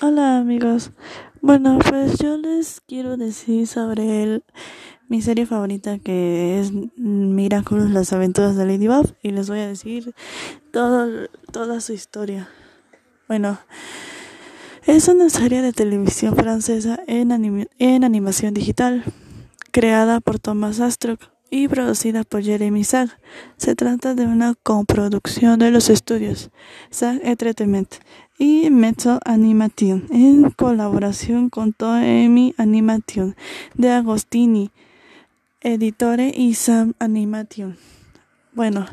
Hola amigos. Bueno, pues yo les quiero decir sobre mi serie favorita que es Miraculous, las aventuras de Ladybug y les voy a decir toda su historia. Bueno, es una serie de televisión francesa en, en animación digital creada por Thomas Astruc y producida por Jeremy Sag. Se trata de una coproducción de los estudios Sag Entertainment y Mezzo Animation en colaboración con Toemi Animation de Agostini, Editore y Sam Animation. Bueno,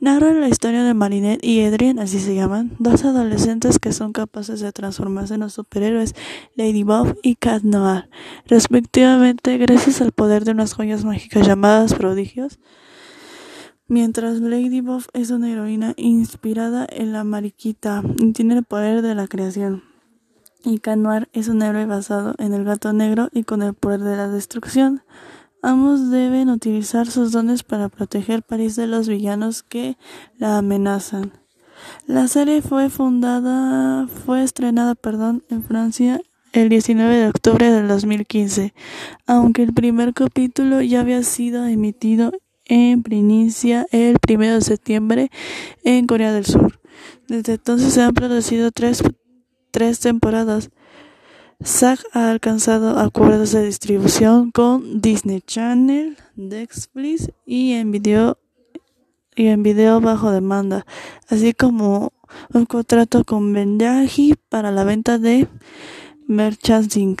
narra la historia de Marinette y Adrian, así se llaman, dos adolescentes que son capaces de transformarse en los superhéroes Ladybug y Cat Noir, respectivamente gracias al poder de unas joyas mágicas llamadas prodigios. Mientras Ladybug es una heroína inspirada en la mariquita y tiene el poder de la creación. Y Cat Noir es un héroe basado en el gato negro y con el poder de la destrucción. Ambos deben utilizar sus dones para proteger París de los villanos que la amenazan. La serie fue fundada, fue estrenada, perdón, en Francia el 19 de octubre del 2015, aunque el primer capítulo ya había sido emitido en primicia el 1 de septiembre en Corea del Sur. Desde entonces se han producido tres, tres temporadas. SAG ha alcanzado acuerdos de distribución con Disney Channel, Netflix y en video y en video bajo demanda, así como un contrato con Benyahi para la venta de merchandising.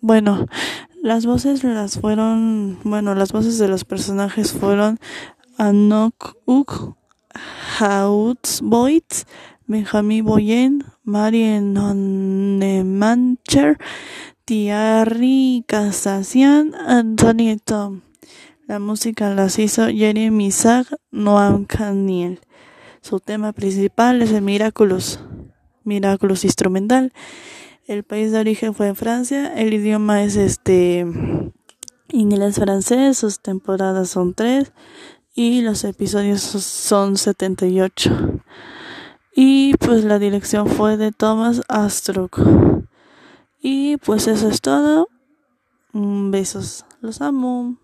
Bueno, las voces las fueron, bueno, las voces de los personajes fueron Anok Uk, Boyd, Benjamin Boyen, Marien Mancher, Thierry Casassian, Anthony Tom. La música las hizo Jeremy Zag, Noam Caniel. Su tema principal es el Miraculous, Miraculous instrumental. El país de origen fue Francia. El idioma es este inglés francés. Sus temporadas son tres y los episodios son 78. Y pues la dirección fue de Thomas Astruc. Y pues eso es todo. Besos. Los amo.